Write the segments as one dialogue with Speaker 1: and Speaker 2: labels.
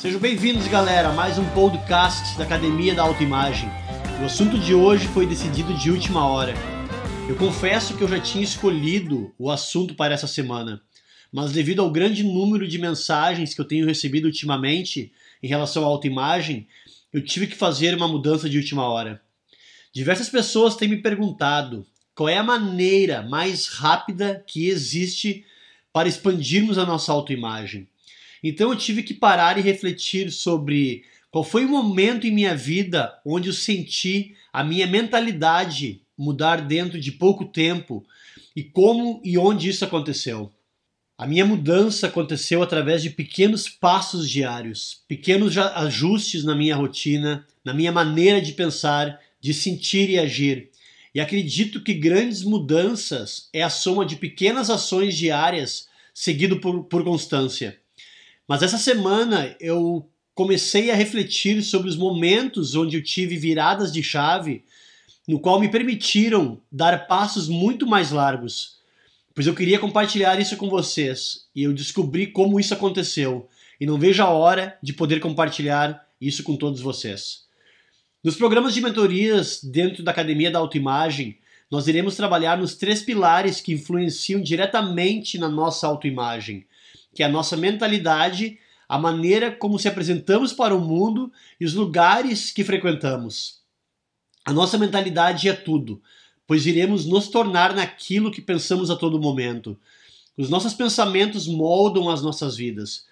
Speaker 1: Sejam bem-vindos, galera, a mais um podcast da Academia da Autoimagem. O assunto de hoje foi decidido de última hora. Eu confesso que eu já tinha escolhido o assunto para essa semana, mas devido ao grande número de mensagens que eu tenho recebido ultimamente em relação à autoimagem, eu tive que fazer uma mudança de última hora. Diversas pessoas têm me perguntado qual é a maneira mais rápida que existe para expandirmos a nossa autoimagem. Então eu tive que parar e refletir sobre qual foi o momento em minha vida onde eu senti a minha mentalidade mudar dentro de pouco tempo e como e onde isso aconteceu. A minha mudança aconteceu através de pequenos passos diários, pequenos ajustes na minha rotina, na minha maneira de pensar, de sentir e agir. E acredito que grandes mudanças é a soma de pequenas ações diárias seguido por, por constância. Mas essa semana eu comecei a refletir sobre os momentos onde eu tive viradas de chave, no qual me permitiram dar passos muito mais largos. Pois eu queria compartilhar isso com vocês e eu descobri como isso aconteceu e não vejo a hora de poder compartilhar isso com todos vocês. Nos programas de mentorias dentro da Academia da Autoimagem, nós iremos trabalhar nos três pilares que influenciam diretamente na nossa autoimagem, que é a nossa mentalidade, a maneira como se apresentamos para o mundo e os lugares que frequentamos. A nossa mentalidade é tudo, pois iremos nos tornar naquilo que pensamos a todo momento. Os nossos pensamentos moldam as nossas vidas.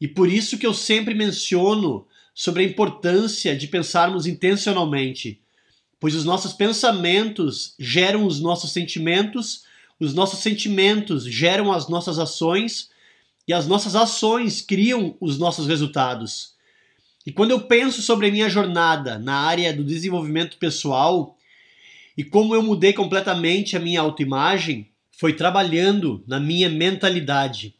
Speaker 1: E por isso que eu sempre menciono sobre a importância de pensarmos intencionalmente, pois os nossos pensamentos geram os nossos sentimentos, os nossos sentimentos geram as nossas ações e as nossas ações criam os nossos resultados. E quando eu penso sobre a minha jornada na área do desenvolvimento pessoal e como eu mudei completamente a minha autoimagem, foi trabalhando na minha mentalidade,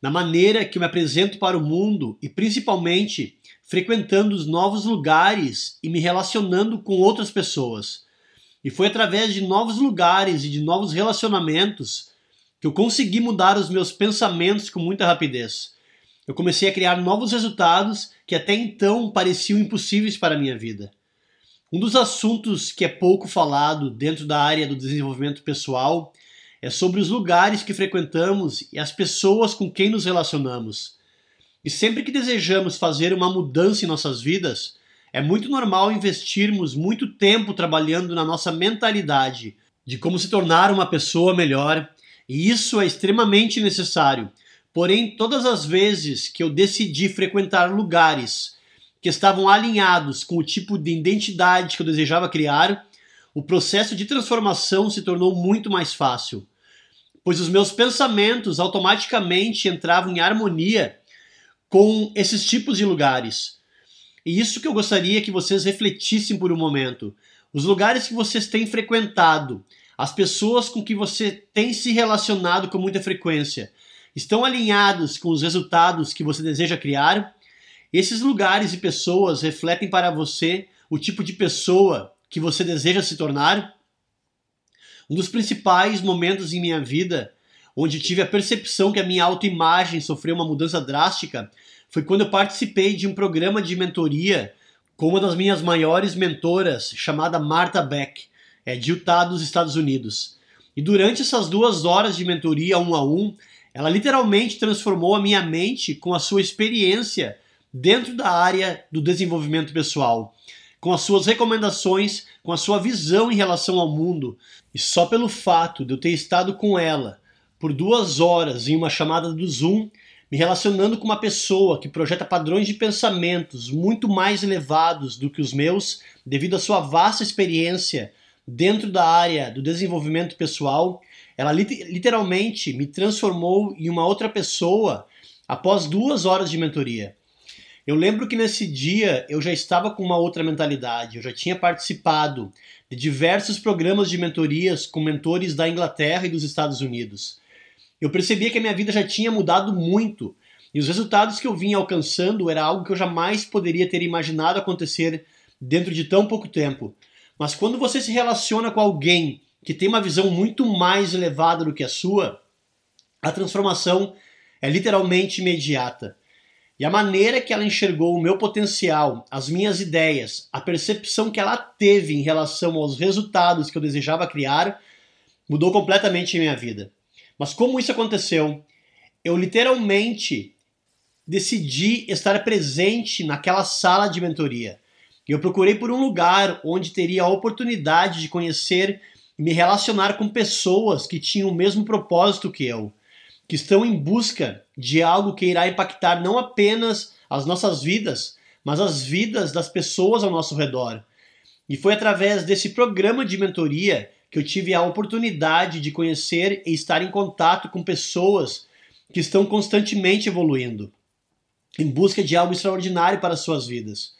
Speaker 1: na maneira que eu me apresento para o mundo e principalmente frequentando os novos lugares e me relacionando com outras pessoas. E foi através de novos lugares e de novos relacionamentos que eu consegui mudar os meus pensamentos com muita rapidez. Eu comecei a criar novos resultados que até então pareciam impossíveis para a minha vida. Um dos assuntos que é pouco falado dentro da área do desenvolvimento pessoal é sobre os lugares que frequentamos e as pessoas com quem nos relacionamos. E sempre que desejamos fazer uma mudança em nossas vidas, é muito normal investirmos muito tempo trabalhando na nossa mentalidade de como se tornar uma pessoa melhor, e isso é extremamente necessário. Porém, todas as vezes que eu decidi frequentar lugares que estavam alinhados com o tipo de identidade que eu desejava criar, o processo de transformação se tornou muito mais fácil, pois os meus pensamentos automaticamente entravam em harmonia com esses tipos de lugares. E isso que eu gostaria que vocês refletissem por um momento. Os lugares que vocês têm frequentado, as pessoas com que você tem se relacionado com muita frequência estão alinhados com os resultados que você deseja criar? Esses lugares e pessoas refletem para você o tipo de pessoa que você deseja se tornar? Um dos principais momentos em minha vida onde tive a percepção que a minha autoimagem sofreu uma mudança drástica foi quando eu participei de um programa de mentoria com uma das minhas maiores mentoras, chamada Marta Beck é, de Utah, dos Estados Unidos. E durante essas duas horas de mentoria um a um, ela literalmente transformou a minha mente com a sua experiência dentro da área do desenvolvimento pessoal, com as suas recomendações, com a sua visão em relação ao mundo. E só pelo fato de eu ter estado com ela por duas horas em uma chamada do Zoom, me relacionando com uma pessoa que projeta padrões de pensamentos muito mais elevados do que os meus, devido à sua vasta experiência dentro da área do desenvolvimento pessoal, ela literalmente me transformou em uma outra pessoa após duas horas de mentoria. Eu lembro que nesse dia eu já estava com uma outra mentalidade, eu já tinha participado de diversos programas de mentorias com mentores da Inglaterra e dos Estados Unidos. Eu percebia que a minha vida já tinha mudado muito e os resultados que eu vinha alcançando era algo que eu jamais poderia ter imaginado acontecer dentro de tão pouco tempo. Mas quando você se relaciona com alguém que tem uma visão muito mais elevada do que a sua, a transformação é literalmente imediata. E a maneira que ela enxergou o meu potencial, as minhas ideias, a percepção que ela teve em relação aos resultados que eu desejava criar, mudou completamente a minha vida. Mas como isso aconteceu? Eu literalmente decidi estar presente naquela sala de mentoria. Eu procurei por um lugar onde teria a oportunidade de conhecer e me relacionar com pessoas que tinham o mesmo propósito que eu, que estão em busca de algo que irá impactar não apenas as nossas vidas, mas as vidas das pessoas ao nosso redor. E foi através desse programa de mentoria que eu tive a oportunidade de conhecer e estar em contato com pessoas que estão constantemente evoluindo, em busca de algo extraordinário para as suas vidas.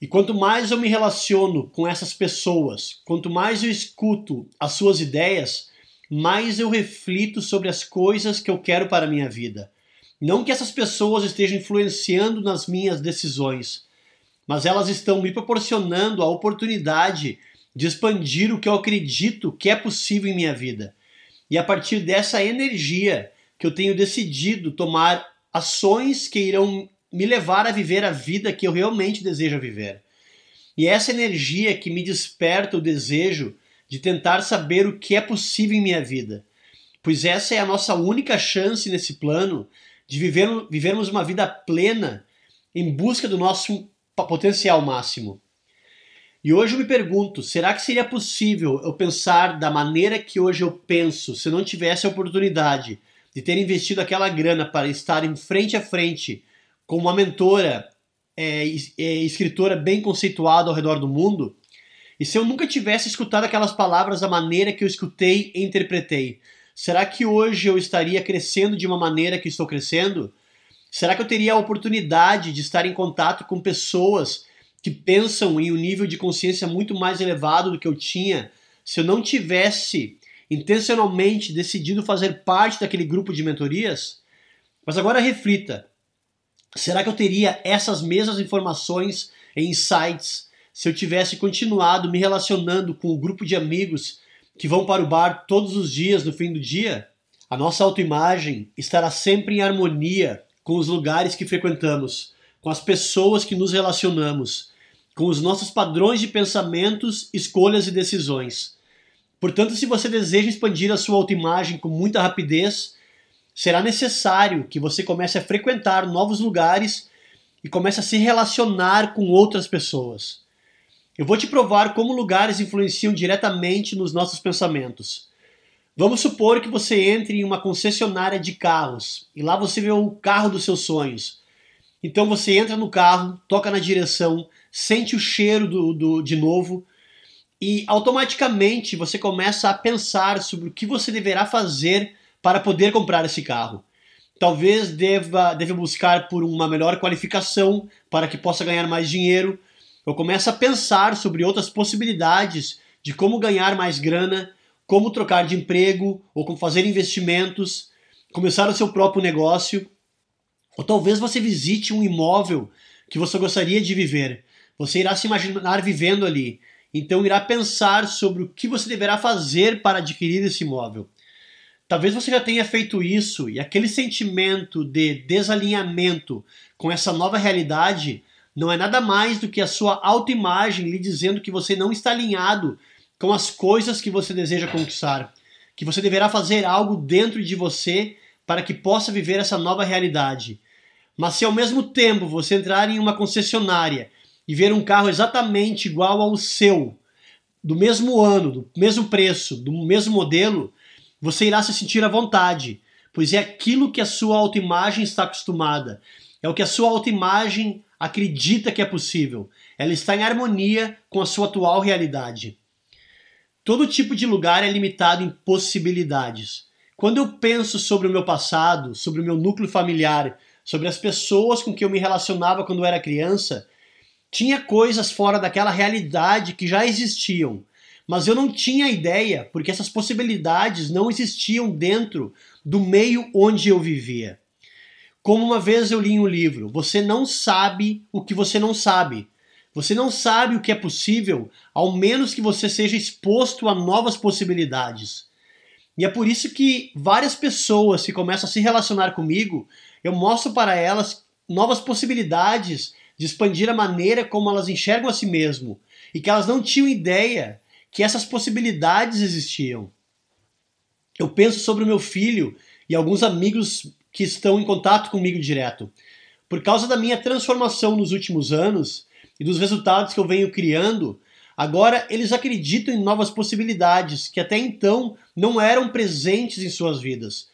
Speaker 1: E quanto mais eu me relaciono com essas pessoas, quanto mais eu escuto as suas ideias, mais eu reflito sobre as coisas que eu quero para a minha vida. Não que essas pessoas estejam influenciando nas minhas decisões, mas elas estão me proporcionando a oportunidade de expandir o que eu acredito que é possível em minha vida. E a partir dessa energia que eu tenho decidido tomar ações que irão me levar a viver a vida que eu realmente desejo viver. E é essa energia que me desperta o desejo de tentar saber o que é possível em minha vida. Pois essa é a nossa única chance nesse plano de viver, vivermos uma vida plena em busca do nosso potencial máximo. E hoje eu me pergunto: será que seria possível eu pensar da maneira que hoje eu penso se eu não tivesse a oportunidade de ter investido aquela grana para estar em frente a frente com uma mentora é, é, escritora bem conceituada ao redor do mundo, e se eu nunca tivesse escutado aquelas palavras da maneira que eu escutei e interpretei, será que hoje eu estaria crescendo de uma maneira que estou crescendo? Será que eu teria a oportunidade de estar em contato com pessoas que pensam em um nível de consciência muito mais elevado do que eu tinha se eu não tivesse intencionalmente decidido fazer parte daquele grupo de mentorias? Mas agora reflita: Será que eu teria essas mesmas informações e insights se eu tivesse continuado me relacionando com o grupo de amigos que vão para o bar todos os dias no fim do dia? A nossa autoimagem estará sempre em harmonia com os lugares que frequentamos, com as pessoas que nos relacionamos, com os nossos padrões de pensamentos, escolhas e decisões. Portanto, se você deseja expandir a sua autoimagem com muita rapidez, será necessário que você comece a frequentar novos lugares e comece a se relacionar com outras pessoas. Eu vou te provar como lugares influenciam diretamente nos nossos pensamentos. Vamos supor que você entre em uma concessionária de carros e lá você vê o carro dos seus sonhos. Então você entra no carro, toca na direção, sente o cheiro do, do, de novo e automaticamente você começa a pensar sobre o que você deverá fazer para poder comprar esse carro. Talvez deva, deva buscar por uma melhor qualificação para que possa ganhar mais dinheiro. Ou comece a pensar sobre outras possibilidades de como ganhar mais grana, como trocar de emprego ou como fazer investimentos, começar o seu próprio negócio. Ou talvez você visite um imóvel que você gostaria de viver. Você irá se imaginar vivendo ali. Então irá pensar sobre o que você deverá fazer para adquirir esse imóvel. Talvez você já tenha feito isso e aquele sentimento de desalinhamento com essa nova realidade não é nada mais do que a sua autoimagem lhe dizendo que você não está alinhado com as coisas que você deseja conquistar, que você deverá fazer algo dentro de você para que possa viver essa nova realidade. Mas se ao mesmo tempo você entrar em uma concessionária e ver um carro exatamente igual ao seu, do mesmo ano, do mesmo preço, do mesmo modelo, você irá se sentir à vontade, pois é aquilo que a sua autoimagem está acostumada, é o que a sua autoimagem acredita que é possível. Ela está em harmonia com a sua atual realidade. Todo tipo de lugar é limitado em possibilidades. Quando eu penso sobre o meu passado, sobre o meu núcleo familiar, sobre as pessoas com que eu me relacionava quando era criança, tinha coisas fora daquela realidade que já existiam, mas eu não tinha ideia, porque essas possibilidades não existiam dentro do meio onde eu vivia. Como uma vez eu li em um livro, você não sabe o que você não sabe. Você não sabe o que é possível, ao menos que você seja exposto a novas possibilidades. E é por isso que várias pessoas que começam a se relacionar comigo, eu mostro para elas novas possibilidades de expandir a maneira como elas enxergam a si mesmo e que elas não tinham ideia que essas possibilidades existiam. Eu penso sobre o meu filho e alguns amigos que estão em contato comigo direto. Por causa da minha transformação nos últimos anos e dos resultados que eu venho criando, agora eles acreditam em novas possibilidades que até então não eram presentes em suas vidas.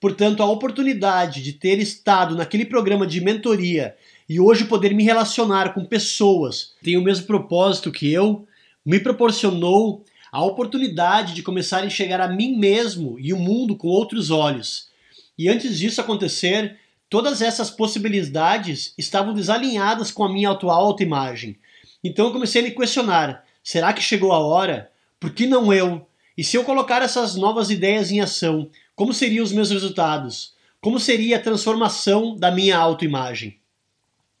Speaker 1: Portanto, a oportunidade de ter estado naquele programa de mentoria e hoje poder me relacionar com pessoas que têm o mesmo propósito que eu, me proporcionou a oportunidade de começar a enxergar a mim mesmo e o mundo com outros olhos. E antes disso acontecer, todas essas possibilidades estavam desalinhadas com a minha atual autoimagem. Então eu comecei a me questionar: será que chegou a hora? Por que não eu? E se eu colocar essas novas ideias em ação, como seriam os meus resultados? Como seria a transformação da minha autoimagem?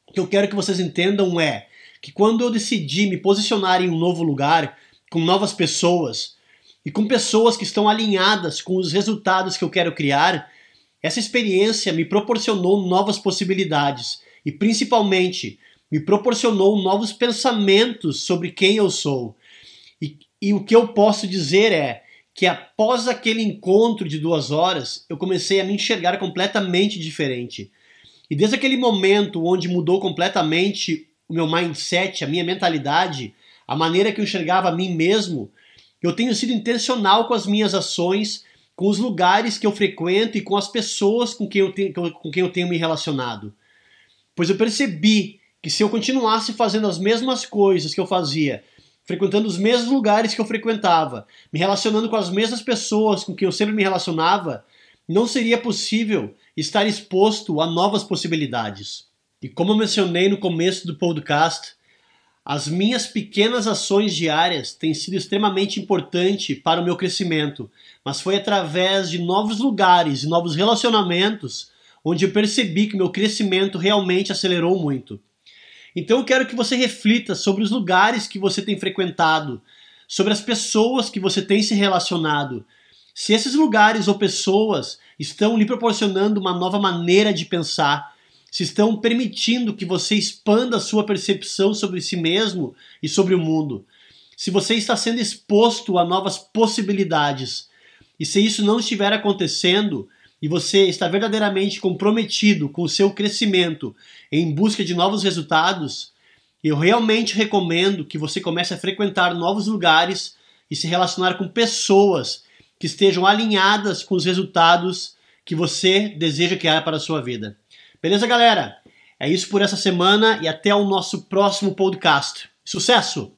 Speaker 1: O que eu quero que vocês entendam é que quando eu decidi me posicionar em um novo lugar, com novas pessoas e com pessoas que estão alinhadas com os resultados que eu quero criar, essa experiência me proporcionou novas possibilidades e principalmente me proporcionou novos pensamentos sobre quem eu sou. E, e o que eu posso dizer é que após aquele encontro de duas horas, eu comecei a me enxergar completamente diferente. E desde aquele momento onde mudou completamente o meu mindset, a minha mentalidade, a maneira que eu enxergava a mim mesmo, eu tenho sido intencional com as minhas ações, com os lugares que eu frequento e com as pessoas com quem eu tenho, com quem eu tenho me relacionado. Pois eu percebi que se eu continuasse fazendo as mesmas coisas que eu fazia, frequentando os mesmos lugares que eu frequentava, me relacionando com as mesmas pessoas com quem eu sempre me relacionava, não seria possível estar exposto a novas possibilidades. E como eu mencionei no começo do podcast, as minhas pequenas ações diárias têm sido extremamente importante para o meu crescimento, mas foi através de novos lugares e novos relacionamentos onde eu percebi que meu crescimento realmente acelerou muito. Então eu quero que você reflita sobre os lugares que você tem frequentado, sobre as pessoas que você tem se relacionado. Se esses lugares ou pessoas estão lhe proporcionando uma nova maneira de pensar, se estão permitindo que você expanda a sua percepção sobre si mesmo e sobre o mundo, se você está sendo exposto a novas possibilidades, e se isso não estiver acontecendo, e você está verdadeiramente comprometido com o seu crescimento em busca de novos resultados, eu realmente recomendo que você comece a frequentar novos lugares e se relacionar com pessoas que estejam alinhadas com os resultados que você deseja criar para a sua vida. Beleza, galera? É isso por essa semana e até o nosso próximo podcast. Sucesso!